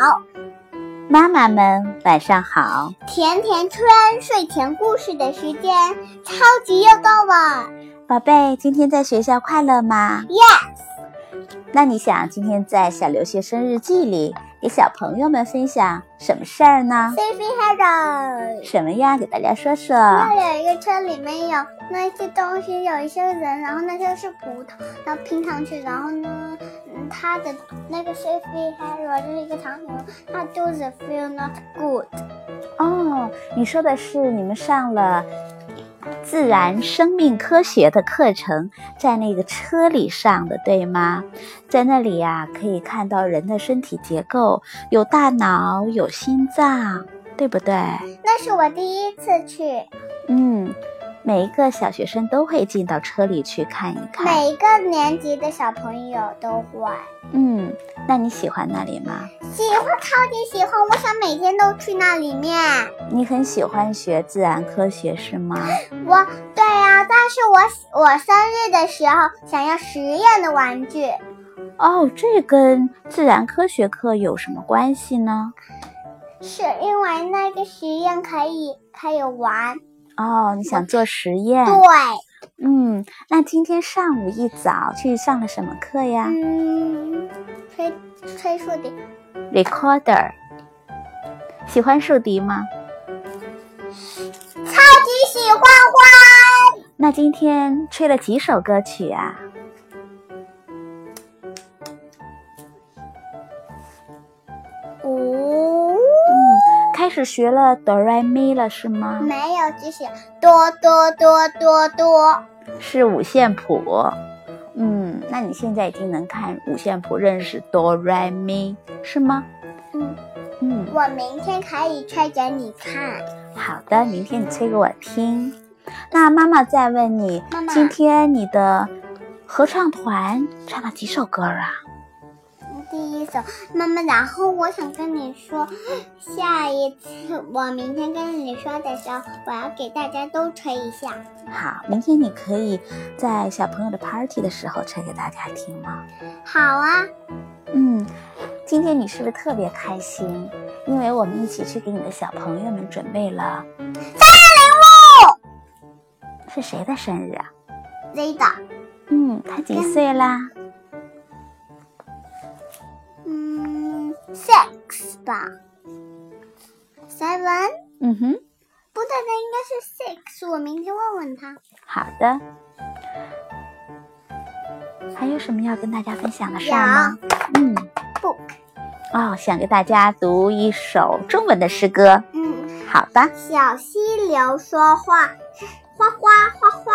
好，妈妈们晚上好。甜甜圈睡前故事的时间，超级又到了。宝贝，今天在学校快乐吗 Yes，那你想今天在小留学生日记里给小朋友们分享什么事儿呢？Safety Hello。什么呀？给大家说说。那里有一个车，里面有那些东西，有一些人，然后那些是葡萄，然后拼上去，然后呢，嗯，他的那个 Safety Hello 就是一个长颈鹿，它就是 feel not good。哦，你说的是你们上了自然生命科学的课程，在那个车里上的，对吗？在那里呀、可以看到人的身体结构，有大脑，有心脏，对不对？那是我第一次去，嗯，每一个小学生都会进到车里去看一看。每一个年级的小朋友都会嗯，那你喜欢那里吗？喜欢，超级喜欢，我想每天都去那里面。你很喜欢学自然科学是吗？我对呀、但是我我生日的时候想要实验的玩具，哦，这跟自然科学课有什么关系呢？是因为那个实验可以可以玩。哦，你想做实验？对，嗯，那今天上午一早去上了什么课呀嗯，吹吹竖笛，？Recorder。喜欢竖笛吗？超级喜欢欢。那今天吹了几首歌曲啊？开始学了哆来咪了是吗？没有，只写哆哆哆哆哆。是五线谱。嗯，那你现在已经能看五线谱，认识哆来咪是吗？嗯，嗯，我明天可以吹给你看。好的，明天你吹给我听。那妈妈再问你，妈妈今天你的合唱团唱了几首歌啊？第一首，妈妈，然后我想跟你说，下一次我明天跟你说的时候，我要给大家都吹一下。好，明天你可以在小朋友的 party 的时候吹给大家听吗？好啊，嗯，今天你是不是特别开心？因为我们一起去给你的小朋友们准备了生日礼物是谁的生日啊？Zeta，嗯，他几岁啦？，six 吧，seven，嗯哼，不对的，应该是 six，我明天问问他。好的。还有什么要跟大家分享的事儿吗？嗯，book，哦，想给大家读一首中文的诗歌。嗯，好的，小溪流说话，哗哗哗哗；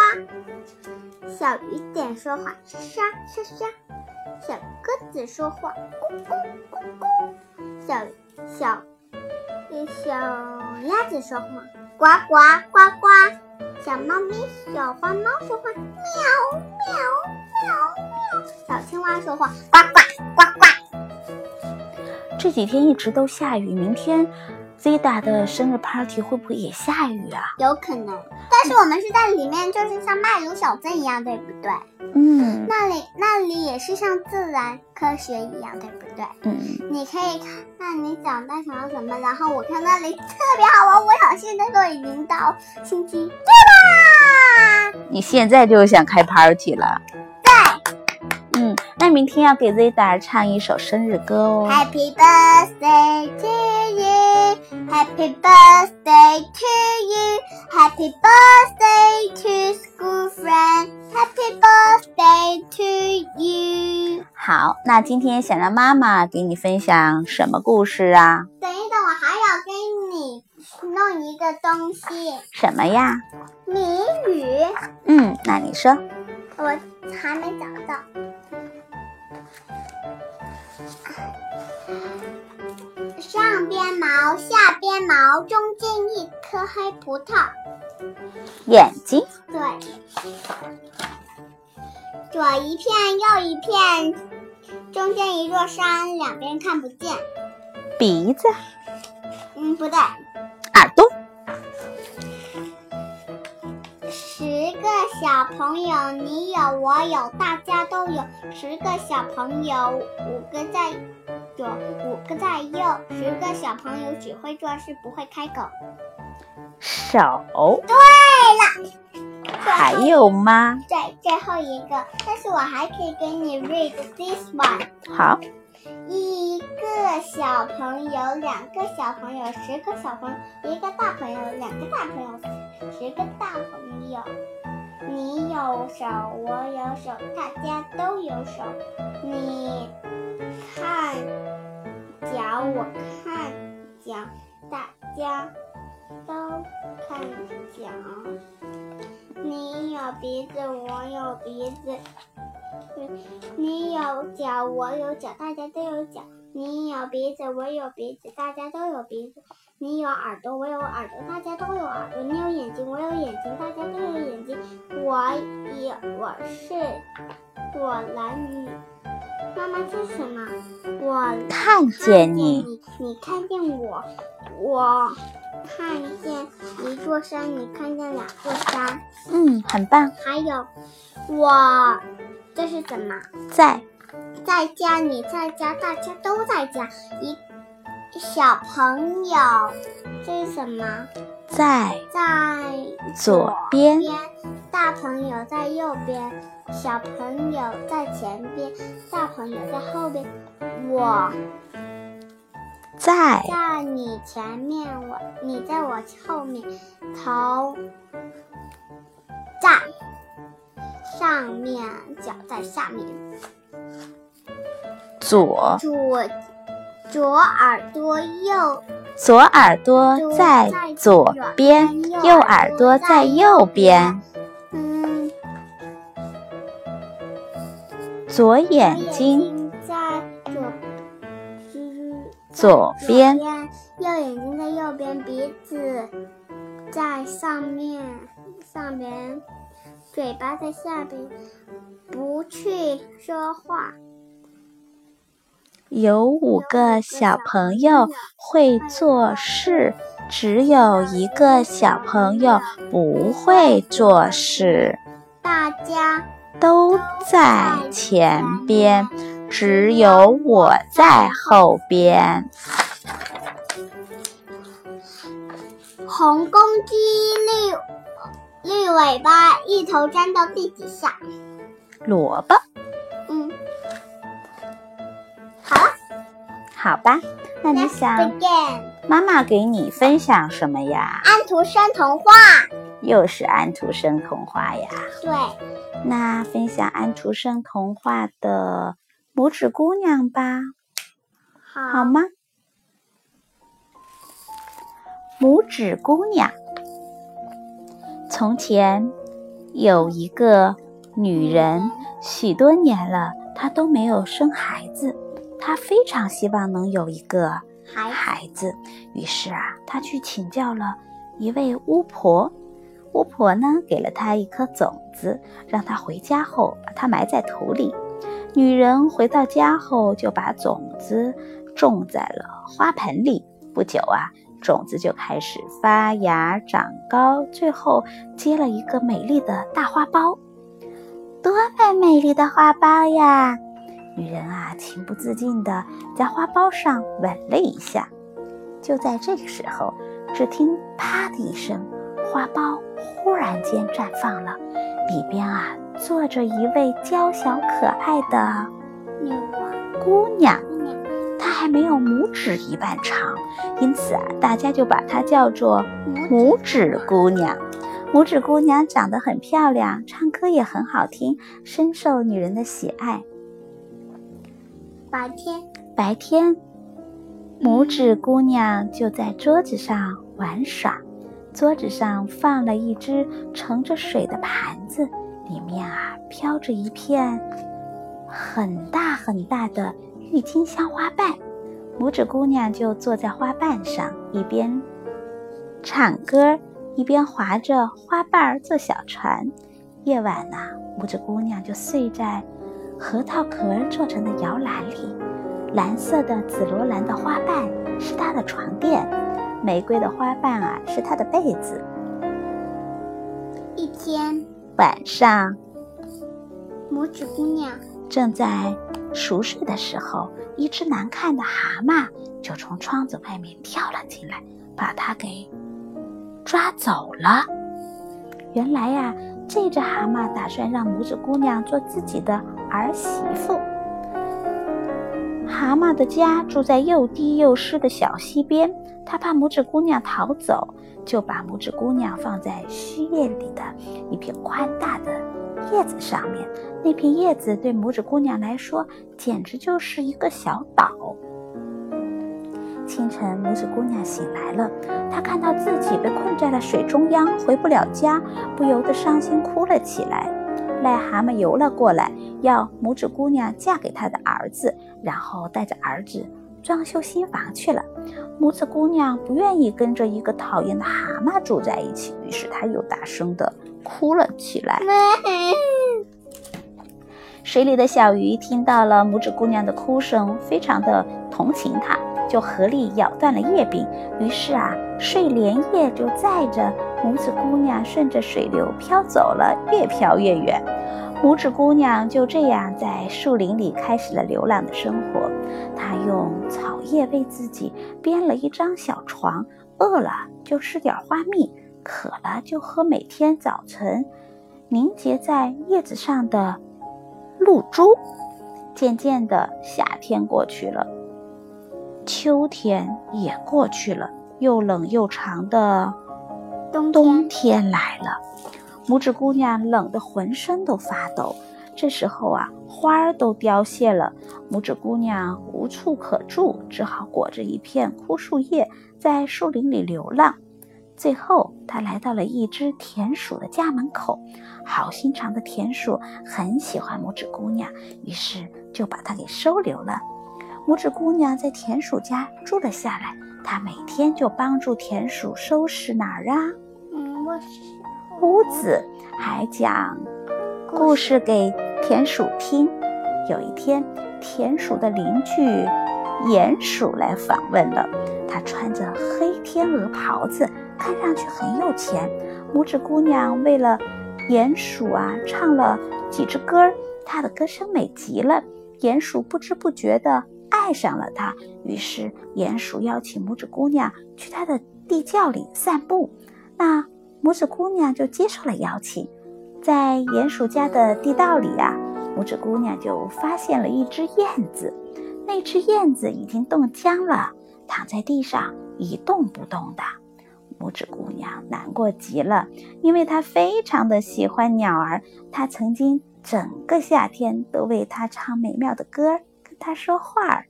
小雨点说话，沙沙沙；小鸽子说话，咕咕咕咕；小小小鸭子说话，呱呱呱呱；小猫咪、小花猫说话，喵喵喵喵；小青蛙说话，呱呱呱呱。这几天一直都下雨，明天 Zida 的生日 party 会不会也下雨啊？有可能，但是我们是在里面，就是像麦卢小镇一样，对不对？嗯那里那里也是像自然科学一样，对不对？嗯，你可以看，那你长大想要什么？然后我看那里特别好玩，我想现在都已经到星期对吧。你现在就想开 party 了？对嗯，那明天要给 Zeda 唱一首生日歌哦。，Happy birthday to you，Happy birthday to you，Happy birthday to school friend，Happy birthday to you。好，那今天想让妈妈给你分享什么故事啊？等一等，我还要给你弄一个东西，什么呀？谜语，嗯，那你说。我还没找到。上边毛，下边毛，中间一颗黑葡萄。眼睛，对，左一片，右一片，中间一座山，两边看不见。鼻子，嗯，不对，耳朵，小朋友，你有，我有，大家都有。十个小朋友，五个在左，五个在右，十个小朋友只会做事不会开口。手。对了，还有吗？最最后一个，但是我还可以给你 read this one。好，一个小朋友，两个小朋友，十个小朋友，一个大朋友，两个大朋友，十个大朋友。你有手，我有手，大家都有手。你看脚，我看脚，大家都看脚。你有鼻子，我有鼻子。你有脚，我有脚，大家都有脚。你有鼻子，我有鼻子，大家都有鼻子。你有耳朵，我有耳朵，大家都有耳朵。你有眼睛，我有眼睛，大家都有眼睛。我也我是朵兰女。妈妈这是什么？我看见你，你你看见我，我看见一座山，你看见两座山。嗯，很棒。还有，我这是什么？在在家，你在家，大家都在家。一小朋友，这是什么？在在左边，大朋友在右边，小朋友在前边，大朋友在后边。我在在你前面，我你在我后面，头在上面，脚在下面。左左左耳朵右左耳朵在左边，右耳朵在右边。嗯，左眼眼睛睛在左嗯左边，右眼睛在右边，鼻子在上面上边，嘴巴在下边，不去说话。有五个小朋友会做事，只有一个小朋友不会做事。大家都在前边，只有我在后边。红公鸡绿绿尾巴，一头粘到地底下。萝卜，嗯，好了，好吧？那你想。妈妈给你分享什么呀？安徒生童话。又是安徒生童话呀。对，那分享安徒生童话的《拇指姑娘》吧，好，好吗？拇指姑娘。从前有一个女人，许多年了，她都没有生孩子。她非常希望能有一个孩子孩子，于是啊，她去请教了一位巫婆。巫婆呢，给了她一颗种子，让她回家后把它埋在土里。女人回到家后，就把种子种在了花盆里。不久啊，种子就开始发芽、长高，最后结了一个美丽的大花苞。多么美丽的花苞呀！女人啊，情不自禁地在花苞上吻了一下。就在这个时候，只听“啪”的一声，花苞忽然间绽放了，里边啊坐着一位娇小可爱的姑娘。姑娘，她还没有拇指一半长，因此啊，大家就把她叫做拇指姑娘。拇指姑娘长得很漂亮，唱歌也很好听，深受女人的喜爱。白天白天，拇指姑娘就在桌子上玩耍，桌子上放了一只盛着水的盘子，里面啊飘着一片很大很大的郁金香花瓣。拇指姑娘就坐在花瓣上，一边唱歌，一边划着花瓣做小船。夜晚呐、拇指姑娘就睡在核桃壳做成的摇篮里。蓝色的紫罗兰的花瓣是它的床垫，玫瑰的花瓣啊是它的被子。一天，晚上拇指姑娘正在熟睡的时候，一只难看的蛤蟆就从窗子外面跳了进来，把它给抓走了。原来呀，这只蛤蟆打算让拇指姑娘做自己的儿媳妇。蛤蟆的家住在又低又湿的小溪边，他怕拇指姑娘逃走，就把拇指姑娘放在须叶里的一片宽大的叶子上面。那片叶子对拇指姑娘来说，简直就是一个小岛。清晨，拇指姑娘醒来了，她看到自己被困在了水中央，回不了家，不由得伤心哭了起来。癞蛤蟆游了过来，要拇指姑娘嫁给他的儿子，然后带着儿子装修新房去了。拇指姑娘不愿意跟着一个讨厌的蛤蟆住在一起，于是她又大声的哭了起来。水里的小鱼听到了拇指姑娘的哭声，非常的同情她，就合力咬断了叶柄。于是啊，睡莲叶就载着拇指姑娘顺着水流飘走了，越飘越远。拇指姑娘就这样在树林里开始了流浪的生活。她用草叶为自己编了一张小床，饿了就吃点花蜜，渴了就喝每天早晨凝结在叶子上的。露珠，渐渐的，夏天过去了，秋天也过去了，又冷又长的冬冬天来了。拇指姑娘冷得浑身都发抖。这时候啊，花儿都凋谢了，拇指姑娘无处可住，只好裹着一片枯树叶，在树林里流浪。最后，他来到了一只田鼠的家门口。好心肠的田鼠很喜欢拇指姑娘，于是就把她给收留了。拇指姑娘在田鼠家住了下来，她每天就帮助田鼠收拾哪儿啊？屋子，还讲故事给田鼠听。有一天，田鼠的邻居鼹鼠来访问了，他穿着黑天鹅袍子。看上去很有钱，拇指姑娘为了鼹鼠啊唱了几支歌儿，她的歌声美极了，鼹鼠不知不觉地爱上了她。于是鼹鼠邀请拇指姑娘去他的地窖里散步，那拇指姑娘就接受了邀请。在鼹鼠家的地道里呀，拇指姑娘就发现了一只燕子，那只燕子已经冻僵了，躺在地上一动不动的。拇指姑娘难过极了，因为她非常的喜欢鸟儿，她曾经整个夏天都为它唱美妙的歌，跟它说话儿。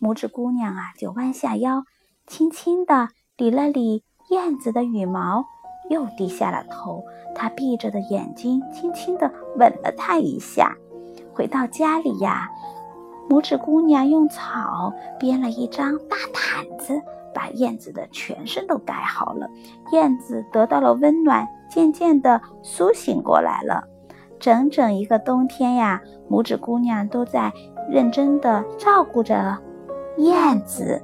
拇指姑娘啊，就弯下腰，轻轻地理了理燕子的羽毛，又低下了头。它闭着的眼睛轻轻地吻了它一下。回到家里呀，拇指姑娘用草编了一张大毯子。把燕子的全身都盖好了，燕子得到了温暖，渐渐地苏醒过来了。整整一个冬天呀，拇指姑娘都在认真地照顾着燕子。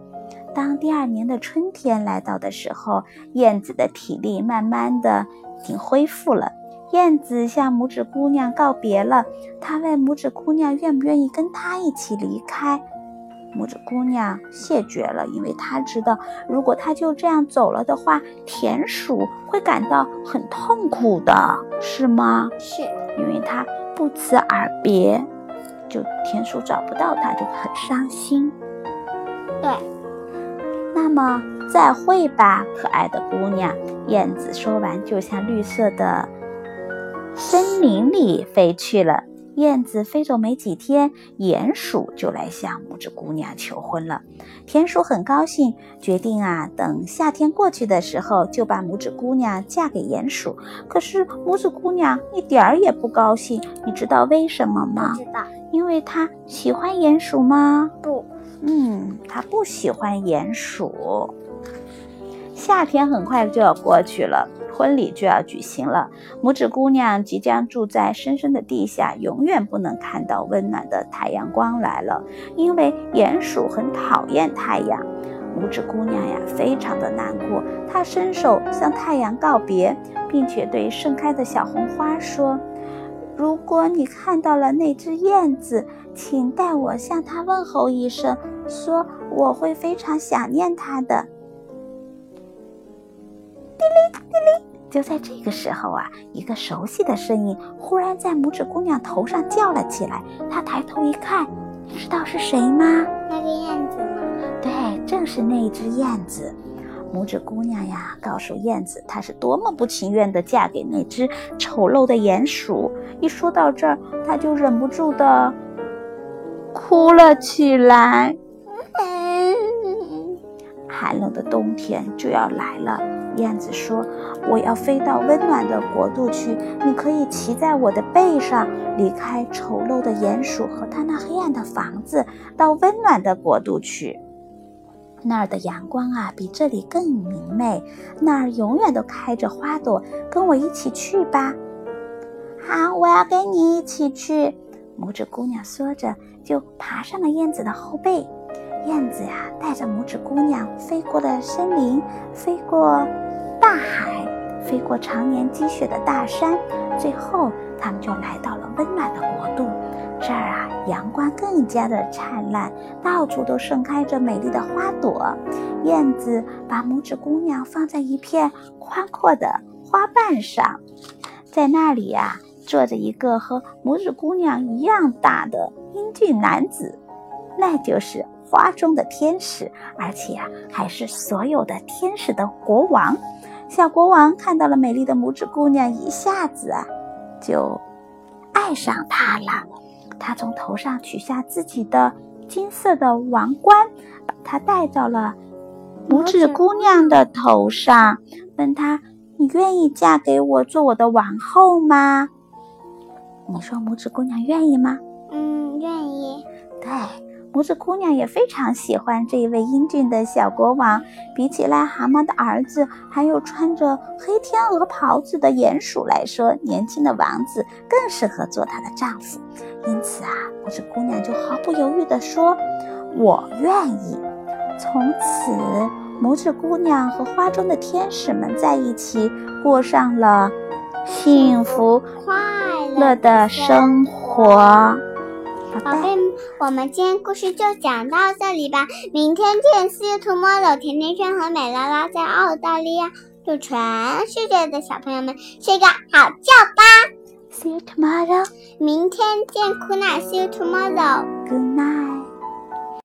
当第二年的春天来到的时候，燕子的体力慢慢的已经恢复了。燕子向拇指姑娘告别了，她问拇指姑娘愿不愿意跟她一起离开。拇指姑娘谢绝了，因为她知道，如果她就这样走了的话，田鼠会感到很痛苦的，是吗？是，因为她不辞而别，就田鼠找不到她，就很伤心。对，那么再会吧，可爱的姑娘。燕子说完，就向绿色的森林里飞去了。燕子飞走没几天，鼹鼠就来向拇指姑娘求婚了。田鼠很高兴，决定啊，等夏天过去的时候，就把拇指姑娘嫁给鼹鼠。可是拇指姑娘一点儿也不高兴，你知道为什么吗？知道，因为她喜欢鼹鼠吗？不，嗯，她不喜欢鼹鼠。夏天很快就要过去了。婚礼就要举行了，拇指姑娘即将住在深深的地下，永远不能看到温暖的太阳光来了，因为鼹鼠很讨厌太阳。拇指姑娘呀，非常的难过，她伸手向太阳告别，并且对盛开的小红花说：“如果你看到了那只燕子，请代我向它问候一声，说我会非常想念它的。”滴哩滴哩。就在这个时候啊，一个熟悉的声音忽然在拇指姑娘头上叫了起来。她抬头一看，知道是谁吗？那个燕子吗？对，正是那只燕子。拇指姑娘呀，告诉燕子，她是多么不情愿地嫁给那只丑陋的鼹鼠。一说到这儿，她就忍不住地哭了起来。寒冷的冬天就要来了，燕子说：“我要飞到温暖的国度去，你可以骑在我的背上，离开丑陋的鼹鼠和他那黑暗的房子，到温暖的国度去。那儿的阳光啊，比这里更明媚，那儿永远都开着花朵。跟我一起去吧。”“好，我要跟你一起去。”拇指姑娘说着，就爬上了燕子的后背。燕子呀，带着拇指姑娘飞过了森林，飞过大海，飞过常年积雪的大山，最后他们就来到了温暖的国度。这儿啊，阳光更加的灿烂，到处都盛开着美丽的花朵。燕子把拇指姑娘放在一片宽阔的花瓣上，在那里呀，坐着一个和拇指姑娘一样大的英俊男子，那就是。花中的天使，而且啊，还是所有的天使的国王。小国王看到了美丽的拇指姑娘，一下子啊，就爱上她了。他从头上取下自己的金色的王冠，把它戴到了拇指姑娘的头上，问她：“你愿意嫁给我，做我的王后吗？”你说拇指姑娘愿意吗？嗯，愿意。对。拇指姑娘也非常喜欢这一位英俊的小国王，比起癞蛤蟆的儿子，还有穿着黑天鹅袍子的鼹鼠来说，年轻的王子更适合做她的丈夫。因此啊，拇指姑娘就毫不犹豫地说：“我愿意。”从此，拇指姑娘和花中的天使们在一起，过上了幸福快乐的生活。宝贝，我们今天故事就讲到这里吧，明天见，See you tomorrow。甜甜圈和美拉拉在澳大利亚，祝全世界的小朋友们睡个好觉吧，See you tomorrow。明天见，Good night，See you tomorrow。Good night。